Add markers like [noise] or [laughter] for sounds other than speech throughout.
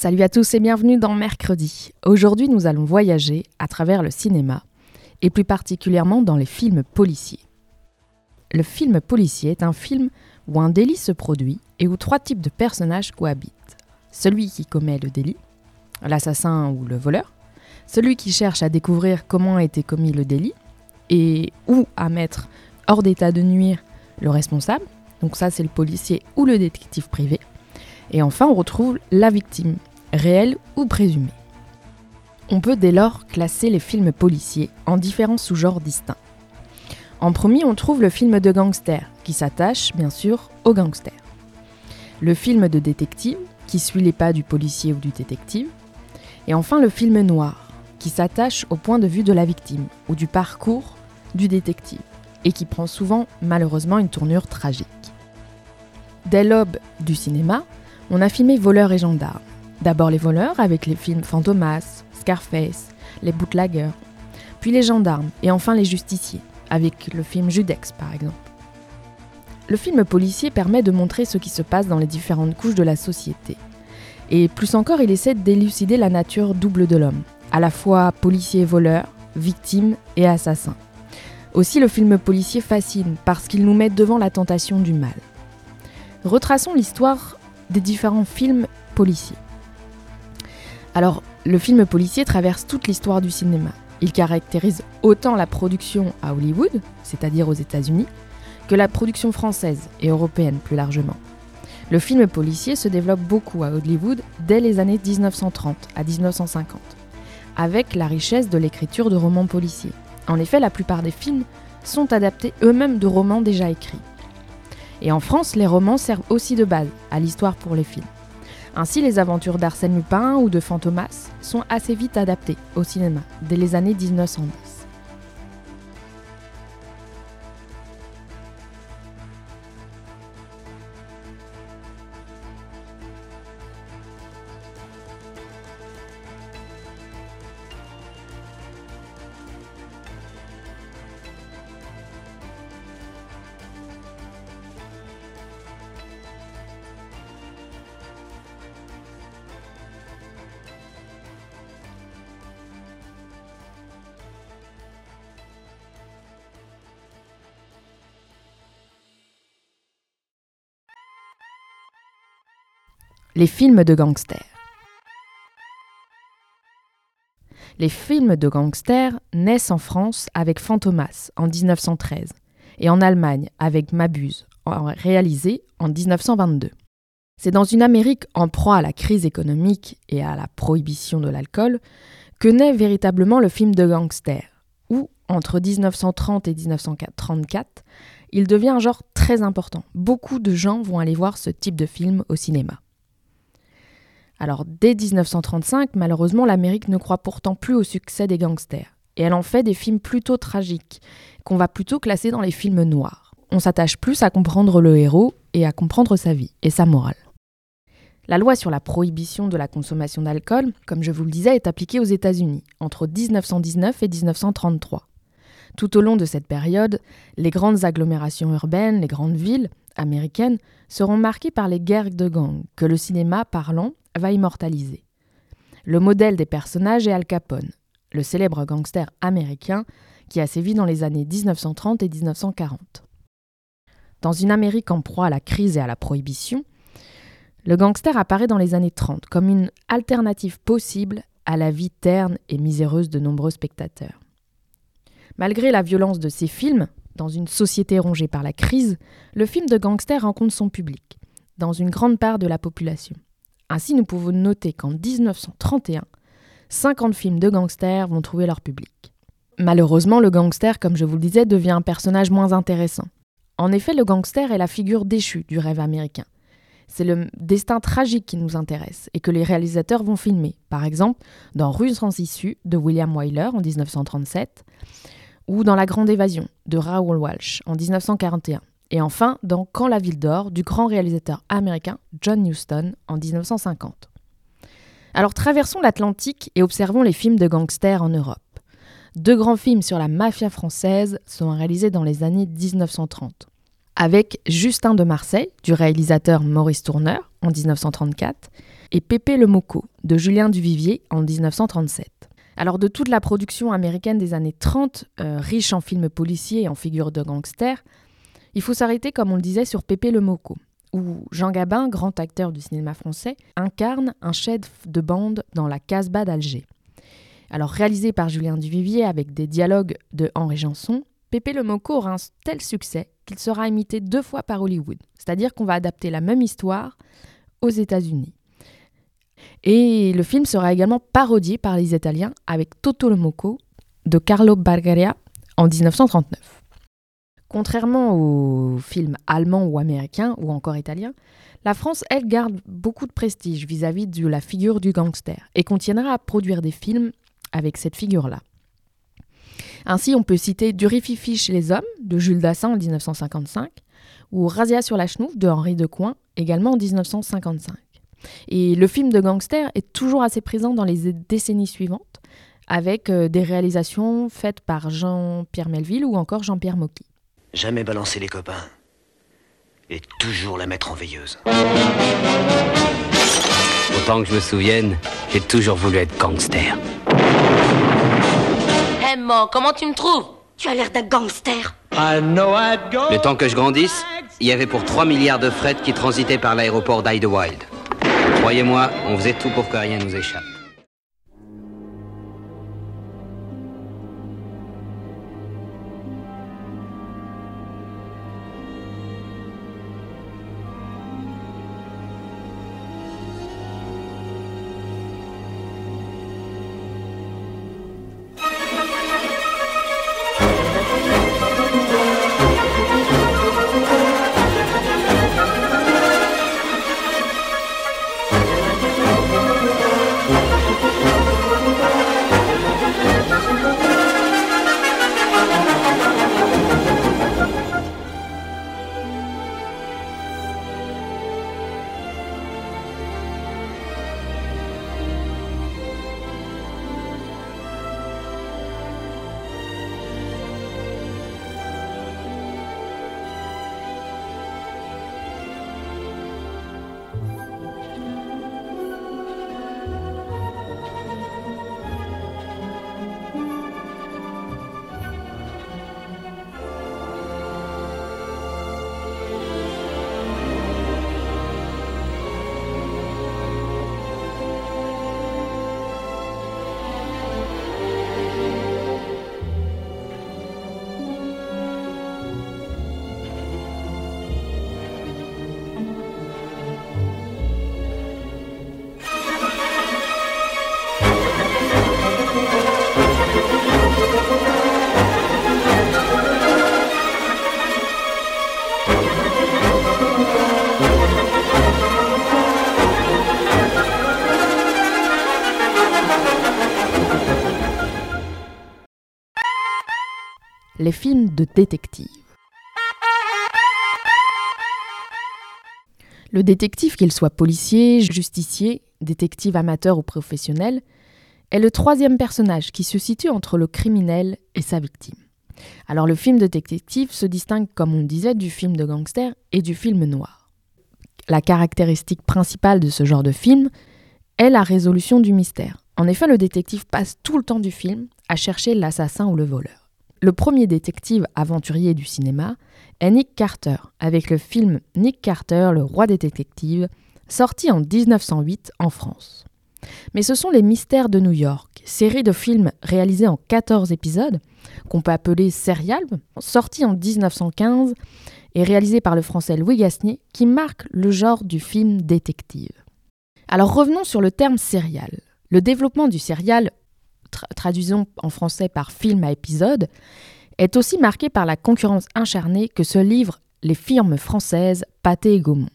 Salut à tous et bienvenue dans Mercredi. Aujourd'hui, nous allons voyager à travers le cinéma et plus particulièrement dans les films policiers. Le film policier est un film où un délit se produit et où trois types de personnages cohabitent. Celui qui commet le délit, l'assassin ou le voleur, celui qui cherche à découvrir comment a été commis le délit et où à mettre hors d'état de nuire le responsable, donc ça c'est le policier ou le détective privé, et enfin on retrouve la victime, réelle ou présumée. On peut dès lors classer les films policiers en différents sous-genres distincts. En premier, on trouve le film de gangster, qui s'attache bien sûr au gangster. Le film de détective, qui suit les pas du policier ou du détective. Et enfin le film noir, qui s'attache au point de vue de la victime ou du parcours du détective, et qui prend souvent malheureusement une tournure tragique. Dès l'aube du cinéma, on a filmé voleurs et gendarmes. D'abord les voleurs avec les films Fantomas, Scarface, les bootleggers, puis les gendarmes et enfin les justiciers avec le film Judex par exemple. Le film policier permet de montrer ce qui se passe dans les différentes couches de la société. Et plus encore, il essaie d'élucider la nature double de l'homme, à la fois policier et voleur, victime et assassin. Aussi, le film policier fascine parce qu'il nous met devant la tentation du mal. Retraçons l'histoire des différents films policiers. Alors, le film policier traverse toute l'histoire du cinéma. Il caractérise autant la production à Hollywood, c'est-à-dire aux États-Unis, que la production française et européenne plus largement. Le film policier se développe beaucoup à Hollywood dès les années 1930 à 1950, avec la richesse de l'écriture de romans policiers. En effet, la plupart des films sont adaptés eux-mêmes de romans déjà écrits. Et en France, les romans servent aussi de base à l'histoire pour les films. Ainsi, les aventures d'Arsène Lupin ou de Fantomas sont assez vite adaptées au cinéma, dès les années 1910. Les films de gangsters. Les films de gangsters naissent en France avec Fantomas en 1913 et en Allemagne avec Mabuse, réalisé en 1922. C'est dans une Amérique en proie à la crise économique et à la prohibition de l'alcool que naît véritablement le film de gangster, où, entre 1930 et 1934, il devient un genre très important. Beaucoup de gens vont aller voir ce type de film au cinéma. Alors dès 1935, malheureusement, l'Amérique ne croit pourtant plus au succès des gangsters, et elle en fait des films plutôt tragiques, qu'on va plutôt classer dans les films noirs. On s'attache plus à comprendre le héros et à comprendre sa vie et sa morale. La loi sur la prohibition de la consommation d'alcool, comme je vous le disais, est appliquée aux États-Unis entre 1919 et 1933. Tout au long de cette période, les grandes agglomérations urbaines, les grandes villes américaines, seront marquées par les guerres de gangs que le cinéma parlant va immortaliser. Le modèle des personnages est Al Capone, le célèbre gangster américain qui a sévi dans les années 1930 et 1940. Dans une Amérique en proie à la crise et à la prohibition, le gangster apparaît dans les années 30 comme une alternative possible à la vie terne et miséreuse de nombreux spectateurs. Malgré la violence de ces films, dans une société rongée par la crise, le film de gangster rencontre son public. dans une grande part de la population. Ainsi, nous pouvons noter qu'en 1931, 50 films de gangsters vont trouver leur public. Malheureusement, le gangster, comme je vous le disais, devient un personnage moins intéressant. En effet, le gangster est la figure déchue du rêve américain. C'est le destin tragique qui nous intéresse et que les réalisateurs vont filmer. Par exemple, dans Rue sans issue de William Wyler en 1937 ou dans La Grande Évasion de Raoul Walsh en 1941. Et enfin, dans Quand la ville dort du grand réalisateur américain John Huston en 1950. Alors traversons l'Atlantique et observons les films de gangsters en Europe. Deux grands films sur la mafia française sont réalisés dans les années 1930. Avec Justin de Marseille, du réalisateur Maurice Tourneur, en 1934, et Pépé le Moco, de Julien Duvivier, en 1937. Alors de toute la production américaine des années 30, euh, riche en films policiers et en figures de gangsters, il faut s'arrêter, comme on le disait, sur Pépé le Moco, où Jean Gabin, grand acteur du cinéma français, incarne un chef de bande dans la Casbah d'Alger. Alors réalisé par Julien Duvivier avec des dialogues de Henri Janson, Pépé le Moco aura un tel succès qu'il sera imité deux fois par Hollywood. C'est-à-dire qu'on va adapter la même histoire aux États-Unis. Et le film sera également parodié par les Italiens avec Toto le Moco de Carlo Bargaria en 1939. Contrairement aux films allemands ou américains ou encore italiens, la France, elle, garde beaucoup de prestige vis-à-vis de la figure du gangster et continuera à produire des films avec cette figure-là. Ainsi, on peut citer Durififi chez les hommes de Jules Dassin en 1955 ou Razia sur la chenouf de Henri Decoing également en 1955. Et le film de gangster est toujours assez présent dans les décennies suivantes avec euh, des réalisations faites par Jean-Pierre Melville ou encore Jean-Pierre Mocky. Jamais balancer les copains. Et toujours la mettre en veilleuse. Autant que je me souvienne, j'ai toujours voulu être gangster. Hé, hey, comment tu me trouves? Tu as l'air d'un gangster. Le temps que je grandisse, il y avait pour 3 milliards de fret qui transitaient par l'aéroport d'Idlewild. Croyez-moi, on faisait tout pour que rien nous échappe. Films de détective. Le détective, qu'il soit policier, justicier, détective amateur ou professionnel, est le troisième personnage qui se situe entre le criminel et sa victime. Alors le film de détective se distingue, comme on disait, du film de gangster et du film noir. La caractéristique principale de ce genre de film est la résolution du mystère. En effet, le détective passe tout le temps du film à chercher l'assassin ou le voleur. Le premier détective aventurier du cinéma est Nick Carter, avec le film Nick Carter, le roi des détectives, sorti en 1908 en France. Mais ce sont les mystères de New York, série de films réalisés en 14 épisodes, qu'on peut appeler serial, sorti en 1915 et réalisé par le français Louis Gasnier, qui marque le genre du film détective. Alors revenons sur le terme serial. Le développement du serial, traduisons en français par film à épisode, est aussi marqué par la concurrence incharnée que se livrent les firmes françaises Pathé et Gaumont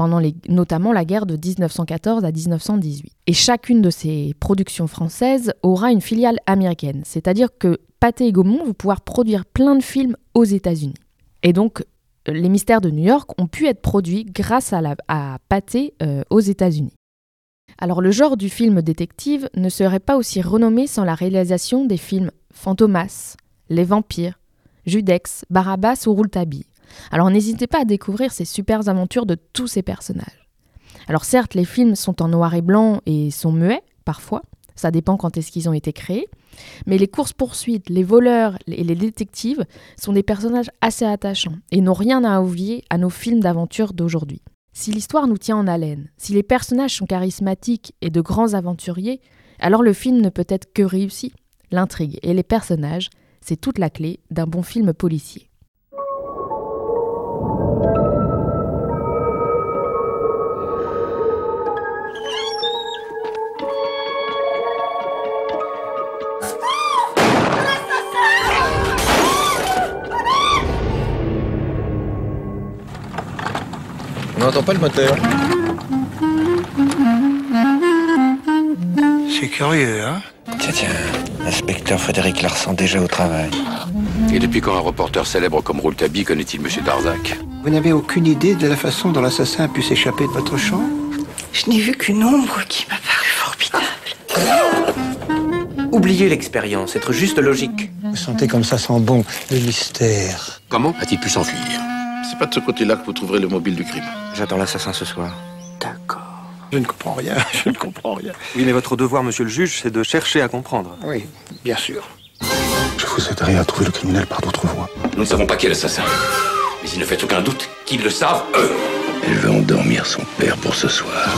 pendant notamment la guerre de 1914 à 1918. Et chacune de ces productions françaises aura une filiale américaine, c'est-à-dire que Pathé et Gaumont vont pouvoir produire plein de films aux États-Unis. Et donc, les mystères de New York ont pu être produits grâce à, la, euh, aux États-Unis. Alors, le genre du film détective ne serait pas aussi renommé sans la réalisation des films Fantomas, Les Vampires, Judex, Barabbas ou Rouletabille. Alors n'hésitez pas à découvrir ces super aventures de tous ces personnages. Alors certes, les films sont en noir et blanc et sont muets, parfois, ça dépend quand est-ce qu'ils ont été créés, mais les courses-poursuites, les voleurs et les détectives sont des personnages assez attachants et n'ont rien à envier à nos films d'aventure d'aujourd'hui. Si l'histoire nous tient en haleine, si les personnages sont charismatiques et de grands aventuriers, alors le film ne peut être que réussi. L'intrigue et les personnages, c'est toute la clé d'un bon film policier. N'entend pas le moteur. C'est curieux, hein Tiens, tiens, inspecteur Frédéric Larsan déjà au travail. Et depuis quand un reporter célèbre comme Rouletabille connaît-il Monsieur Darzac Vous n'avez aucune idée de la façon dont l'assassin a pu s'échapper de votre chambre Je n'ai vu qu'une ombre qui m'a paru formidable. Oubliez l'expérience, être juste logique. Vous sentez comme ça sent bon, le mystère. Comment a-t-il pu s'enfuir? C'est pas de ce côté-là que vous trouverez le mobile du crime. J'attends l'assassin ce soir. D'accord. Je ne comprends rien, [laughs] je ne comprends rien. Oui, mais votre devoir, monsieur le juge, c'est de chercher à comprendre. Oui, bien sûr. Je vous aiderai à trouver le criminel par d'autres voies. Nous ne savons pas qui est l'assassin. Mais il ne fait aucun doute qu'ils le savent, eux. Elle veut endormir son père pour ce soir.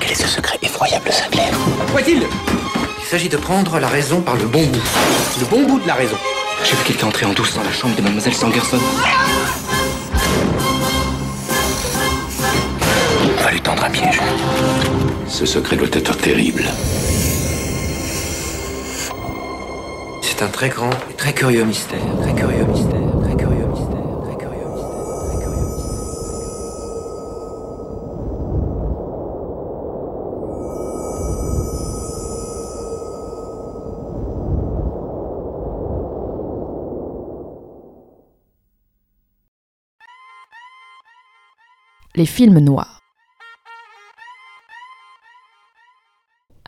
Quel est ce secret effroyable, Sinclair Quoi est-il Il s'agit de prendre la raison par le bon bout. Le bon bout de la raison. J'ai vu quelqu'un entrer en douce dans la chambre de mademoiselle Sangerson. Lui tendre un piège. Ce secret doit être terrible. C'est un très grand et très curieux mystère. Très curieux mystère. Très curieux mystère. Très curieux mystère. Très curieux Les films noirs.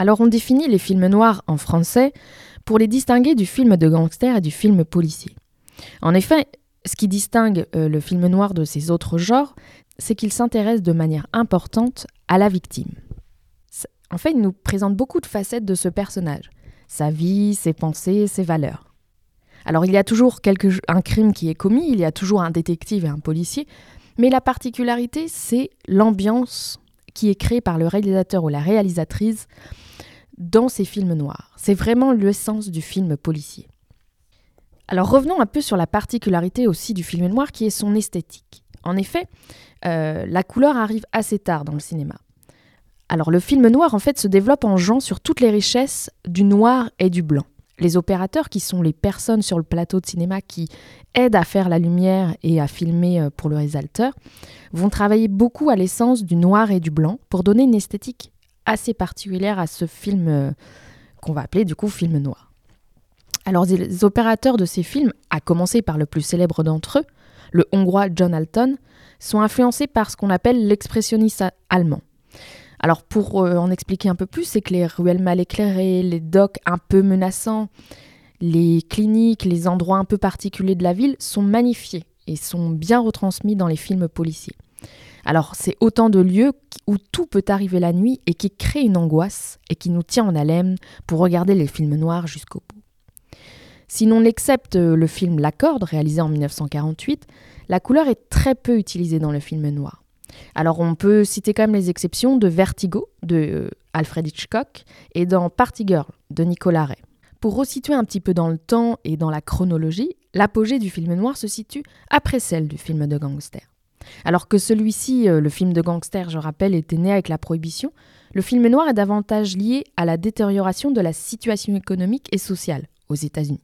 Alors on définit les films noirs en français pour les distinguer du film de gangster et du film policier. En effet, ce qui distingue euh, le film noir de ces autres genres, c'est qu'il s'intéresse de manière importante à la victime. En fait, il nous présente beaucoup de facettes de ce personnage, sa vie, ses pensées, ses valeurs. Alors il y a toujours un crime qui est commis, il y a toujours un détective et un policier, mais la particularité, c'est l'ambiance qui est créée par le réalisateur ou la réalisatrice dans ces films noirs. C'est vraiment l'essence du film policier. Alors revenons un peu sur la particularité aussi du film noir qui est son esthétique. En effet, euh, la couleur arrive assez tard dans le cinéma. Alors le film noir en fait se développe en jouant sur toutes les richesses du noir et du blanc. Les opérateurs, qui sont les personnes sur le plateau de cinéma qui aident à faire la lumière et à filmer euh, pour le réalisateur, vont travailler beaucoup à l'essence du noir et du blanc pour donner une esthétique assez particulière à ce film euh, qu'on va appeler du coup film noir. Alors les opérateurs de ces films, à commencer par le plus célèbre d'entre eux, le hongrois John Alton, sont influencés par ce qu'on appelle l'expressionnisme allemand. Alors pour euh, en expliquer un peu plus, c'est que les ruelles mal éclairées, les docks un peu menaçants, les cliniques, les endroits un peu particuliers de la ville sont magnifiés et sont bien retransmis dans les films policiers. Alors c'est autant de lieux où tout peut arriver la nuit et qui créent une angoisse et qui nous tient en haleine pour regarder les films noirs jusqu'au bout. Si l'on accepte le film La Corde, réalisé en 1948, la couleur est très peu utilisée dans le film noir. Alors on peut citer quand même les exceptions de Vertigo de euh, Alfred Hitchcock et dans Party Girl de Nicolas Ray. Pour resituer un petit peu dans le temps et dans la chronologie, l'apogée du film noir se situe après celle du film de gangster. Alors que celui-ci, euh, le film de gangster, je rappelle, était né avec la prohibition, le film noir est davantage lié à la détérioration de la situation économique et sociale aux États-Unis.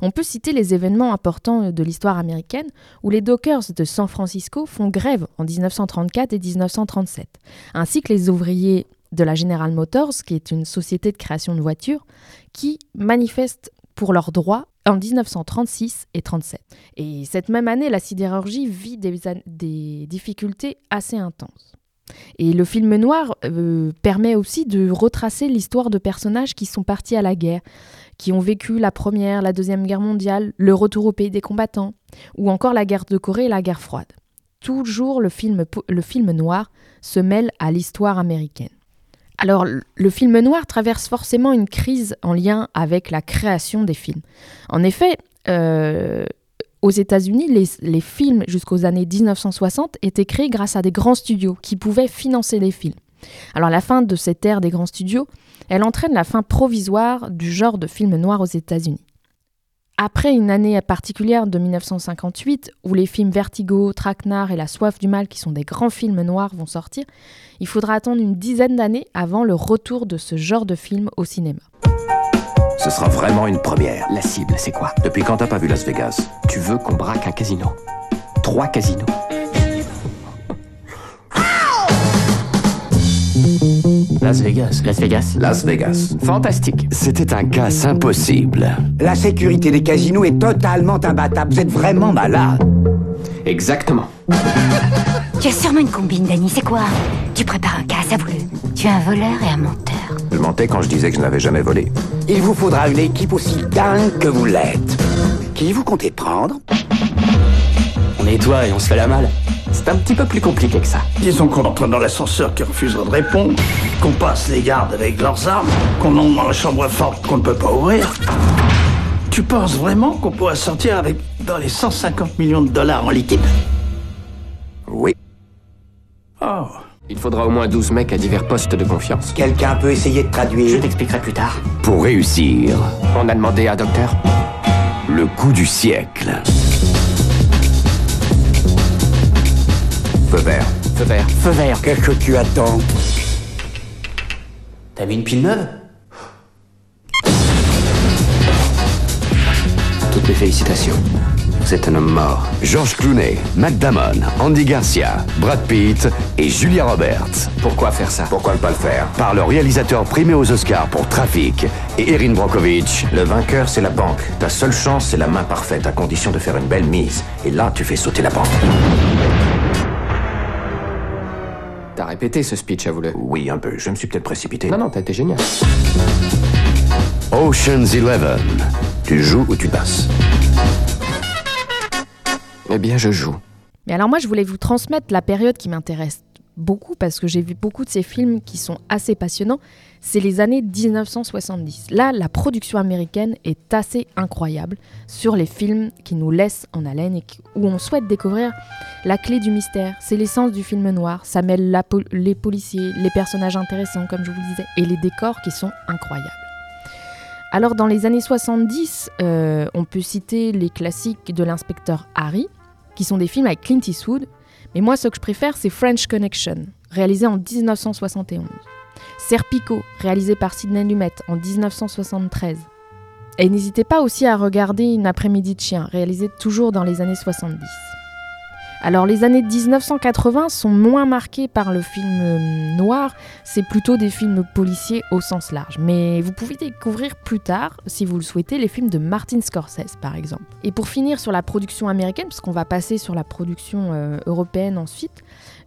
On peut citer les événements importants de l'histoire américaine où les Dockers de San Francisco font grève en 1934 et 1937, ainsi que les ouvriers de la General Motors, qui est une société de création de voitures, qui manifestent pour leurs droits en 1936 et 37. Et cette même année, la sidérurgie vit des, difficultés assez intenses. Et le film noir euh, permet aussi de retracer l'histoire de personnages qui sont partis à la guerre, qui ont vécu la Première, la Deuxième Guerre mondiale, le retour au pays des combattants, ou encore la guerre de Corée et la guerre froide. Toujours le film, le film noir se mêle à l'histoire américaine. Alors, le film noir traverse forcément une crise en lien avec la création des films. En effet, euh, aux États-Unis, les, films jusqu'aux années 1960 étaient créés grâce à des grands studios qui pouvaient financer les films. Alors la fin de cette ère des grands studios, elle entraîne la fin provisoire du genre de film noir aux États-Unis. Après une année particulière de 1958, où les films Vertigo, Traquenard et La Soif du Mal, qui sont des grands films noirs, vont sortir, il faudra attendre une dizaine d'années avant le retour de ce genre de film au cinéma. Ce sera vraiment une première. La cible, c'est quoi? Depuis quand t'as pas vu Las Vegas? Tu veux qu'on braque un casino? Trois casinos? Las Vegas. Las Vegas. Las Vegas. Fantastique. C'était un casse impossible. La sécurité des casinos est totalement imbattable. Vous êtes vraiment malade. Exactement. Tu as sûrement une combine, Danny. C'est quoi? Tu prépares un casse, avoue Tu es un voleur et un menteur. Je mentais quand je disais que je n'avais jamais volé. Il vous faudra une équipe aussi dingue que vous l'êtes. Qui vous comptez prendre? On est toi et on se fait la malle. C'est un petit peu plus compliqué que ça. Disons qu'on entre dans l'ascenseur qui refusera de répondre, qu'on passe les gardes avec leurs armes, qu'on entre dans la chambre forte qu'on ne peut pas ouvrir. Tu penses vraiment qu'on pourra sortir avec dans les 150 millions de dollars en liquide? Oui. Oh. Il faudra au moins 12 mecs à divers postes de confiance. Quelqu'un peut essayer de traduire? Je t'expliquerai plus tard. Pour réussir. On a demandé à un docteur. Le coup du siècle. Feu vert. Feu vert. Feu vert. Qu'est-ce que tu attends? T'as mis une pile neuve? Toutes mes félicitations. Vous êtes un homme mort. George Clooney, Matt Damon, Andy Garcia, Brad Pitt et Julia Roberts. Pourquoi faire ça? Pourquoi ne pas le faire? Par le réalisateur primé aux Oscars pour Trafic et Erin Brockovich. Le vainqueur, c'est la banque. Ta seule chance, c'est la main parfaite, à condition de faire une belle mise. Et là, tu fais sauter la banque. T'as répété ce speech, avoue-le. Oui, un peu. Je me suis peut-être précipité. Non, non, t'as été génial. Ocean's Eleven. Tu joues ou tu passes? Eh bien, je joue. Mais alors moi, je voulais vous transmettre la période qui m'intéresse beaucoup parce que j'ai vu beaucoup de ces films qui sont assez passionnants. C'est les années 1970. Là, la production américaine est assez incroyable sur les films qui nous laissent en haleine et où on souhaite découvrir la clé du mystère. C'est l'essence du film noir. Ça mêle les policiers, les personnages intéressants, comme je vous le disais, et les décors qui sont incroyables. Alors dans les années 70, euh, on peut citer les classiques de l'inspecteur Harry, qui sont des films avec Clint Eastwood, mais moi ce que je préfère c'est French Connection, réalisé en 1971. Serpico, réalisé par Sidney Lumet en 1973. Et n'hésitez pas aussi à regarder Une après-midi de chien, réalisé toujours dans les années 70. Alors les années 1980 sont moins marquées par le film euh, noir, c'est plutôt des films policiers au sens large. Mais vous pouvez découvrir plus tard, si vous le souhaitez, les films de Martin Scorsese par exemple. Et pour finir sur la production américaine, puisqu'on va passer sur la production euh, européenne ensuite,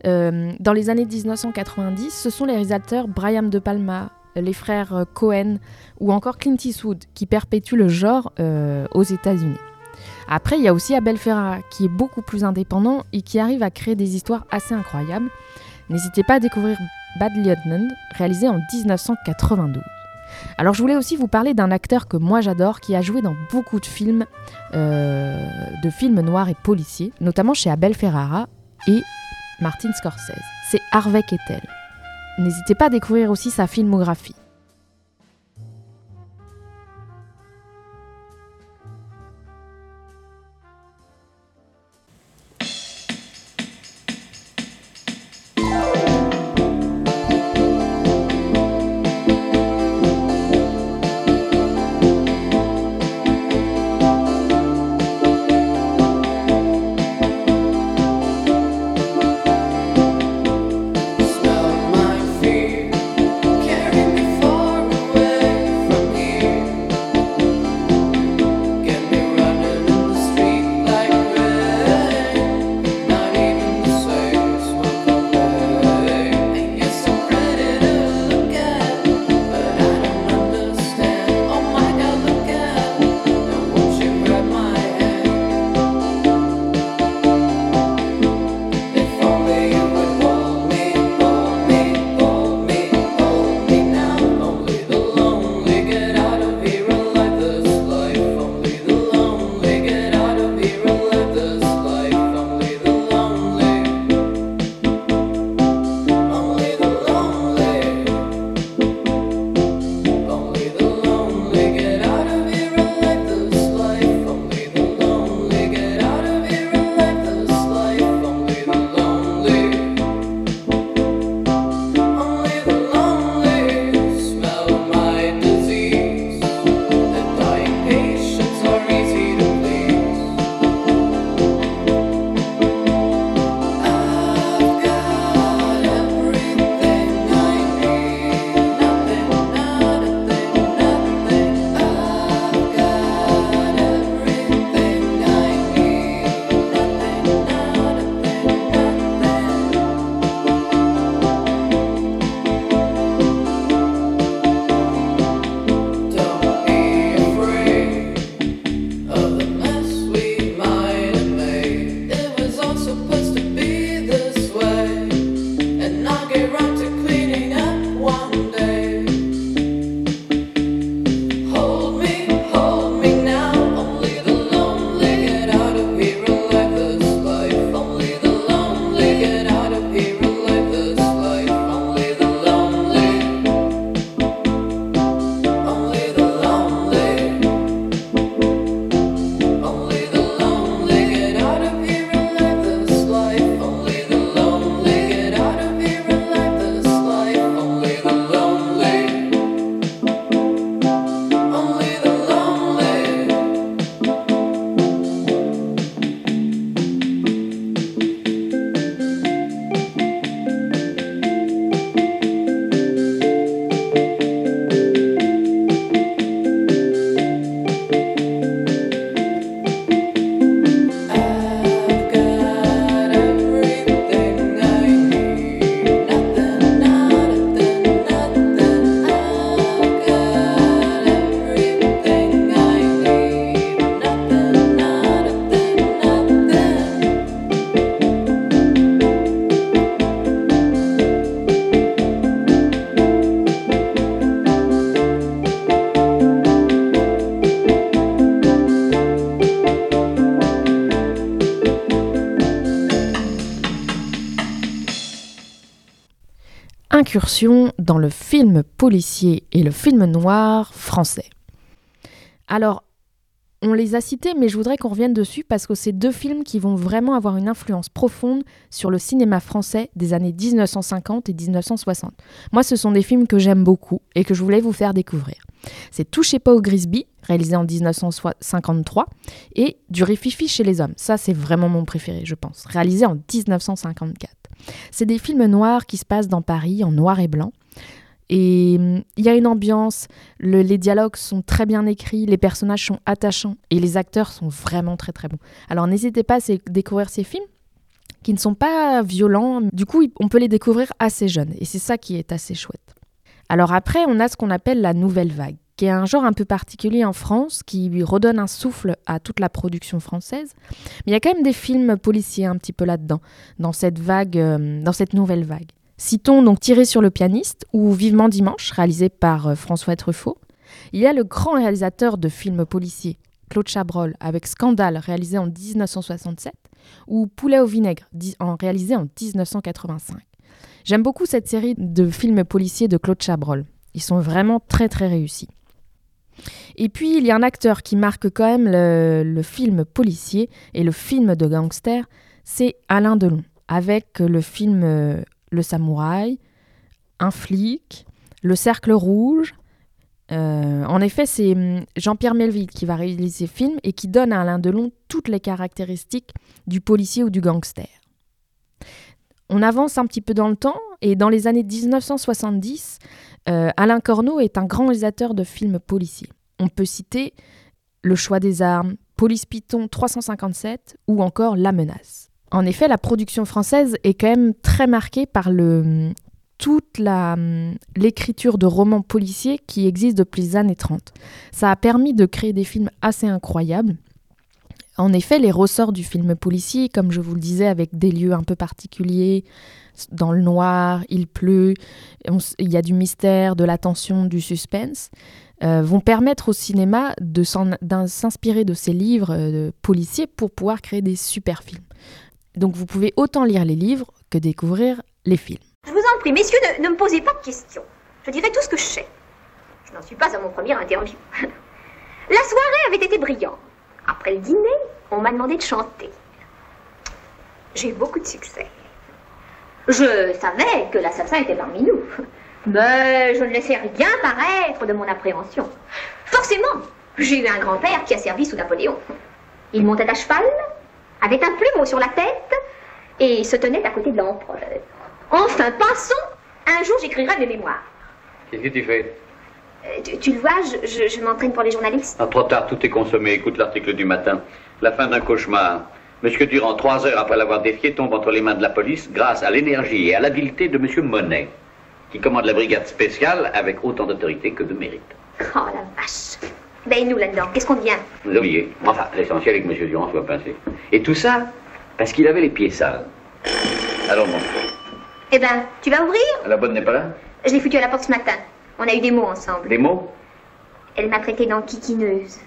euh, dans les années 1990, ce sont les réalisateurs Brian De Palma, les frères Cohen ou encore Clint Eastwood qui perpétuent le genre aux États-Unis. Après, il y a aussi Abel Ferrara qui est beaucoup plus indépendant et qui arrive à créer des histoires assez incroyables. N'hésitez pas à découvrir Bad Lieutenant, réalisé en 1992. Alors je voulais aussi vous parler d'un acteur que moi j'adore, qui a joué dans beaucoup de films, euh, de films noirs et policiers, notamment chez Abel Ferrara et Martin Scorsese. C'est Harvey Kettel. N'hésitez pas à découvrir aussi sa filmographie. Dans le film policier et le film noir français. Alors, on les a cités, mais je voudrais qu'on revienne dessus parce que c'est deux films qui vont vraiment avoir une influence profonde sur le cinéma français des années 1950 et 1960. Moi, ce sont des films que j'aime beaucoup et que je voulais vous faire découvrir. C'est Touchez pas au Grisby, réalisé en 1953, et Du Rififi chez les hommes. Ça, c'est vraiment mon préféré, je pense, réalisé en 1954. C'est des films noirs qui se passent dans Paris en noir et blanc. Et hum, il y a une ambiance, les dialogues sont très bien écrits, les personnages sont attachants et les acteurs sont vraiment très très bons. Alors n'hésitez pas à découvrir ces films qui ne sont pas violents, du coup on peut les découvrir assez jeunes et c'est ça qui est assez chouette. Alors après on a ce qu'on appelle la nouvelle vague qui est un genre un peu particulier en France, qui lui redonne un souffle à toute la production française. Mais il y a quand même des films policiers un petit peu là-dedans, dans cette vague, euh, dans cette nouvelle vague. Citons donc Tirer sur le pianiste ou Vivement dimanche, réalisé par euh, François Truffaut. Il y a le grand réalisateur de films policiers, Claude Chabrol, avec Scandale, réalisé en 1967. ou Poulet au vinaigre, réalisé en 1985. J'aime beaucoup cette série de films policiers de Claude Chabrol. Ils sont vraiment très très réussis. Et puis, il y a un acteur qui marque quand même le, film policier et le film de gangster, c'est Alain Delon, avec le film euh, Le Samouraï, Un flic, Le Cercle Rouge. Euh, en effet, c'est hum, Jean-Pierre Melville qui va réaliser ce film et qui donne à Alain Delon toutes les caractéristiques du policier ou du gangster. On avance un petit peu dans le temps et dans les années 1970, euh, Alain Corneau est un grand réalisateur de films policiers. On peut citer Le choix des armes, Police Python 357 ou encore La menace. En effet, la production française est quand même très marquée par toute l'écriture de romans policiers qui existe depuis les années 30. Ça a permis de créer des films assez incroyables. En effet, les ressorts du film policier, comme je vous le disais, avec des lieux un peu particuliers, dans le noir, il pleut, il y a du mystère, de la tension, du suspense, euh, vont permettre au cinéma de s'inspirer de ces livres euh, policiers pour pouvoir créer des super films. Donc vous pouvez autant lire les livres que découvrir les films. Je vous en prie, messieurs, ne, ne me posez pas de questions. Je dirai tout ce que je sais. Je n'en suis pas à mon premier interview. [laughs] La soirée avait été brillante. Après le dîner, on m'a demandé de chanter. J'ai eu beaucoup de succès. Je savais que l'assassin était parmi nous, mais je ne laissais rien paraître de mon appréhension. Forcément, j'ai eu un grand-père qui a servi sous Napoléon. Il montait à cheval, avait un plumeau sur la tête et se tenait à côté de l'empereur. Enfin, passons, un jour j'écrirai mes mémoires. Qu'est-ce que tu fais? Euh, tu, le vois, je, je m'entraîne pour les journalistes. Ah, trop tard, tout est consommé. Écoute l'article du matin. La fin d'un cauchemar. Monsieur Durand, trois heures après l'avoir défié, tombe entre les mains de la police grâce à l'énergie et à l'habileté de Monsieur Monet, qui commande la brigade spéciale avec autant d'autorité que de mérite. Oh la vache Ben nous là-dedans, qu'est-ce qu'on devient? Vous oubliez. Enfin, l'essentiel est que Monsieur Durand soit pincé. Et tout ça parce qu'il avait les pieds sales. Alors bon. Eh ben, tu vas ouvrir? La bonne n'est pas là? Je l'ai foutu à la porte ce matin. On a eu des mots ensemble. Des mots? Elle m'a traité d'enquiquineuse.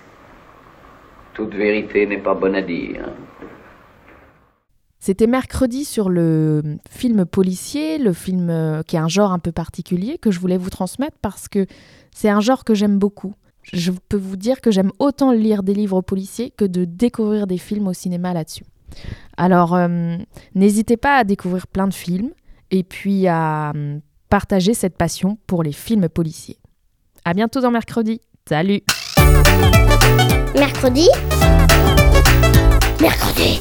Toute vérité n'est pas bonne à dire. C'était mercredi sur le film policier, le film euh, qui est un genre un peu particulier que je voulais vous transmettre parce que c'est un genre que j'aime beaucoup. Je peux vous dire que j'aime autant lire des livres policiers que de découvrir des films au cinéma là-dessus. Alors, euh, n'hésitez pas à découvrir plein de films et puis à euh, partager cette passion pour les films policiers. À bientôt dans mercredi. Salut. Mercredi. Mercredi.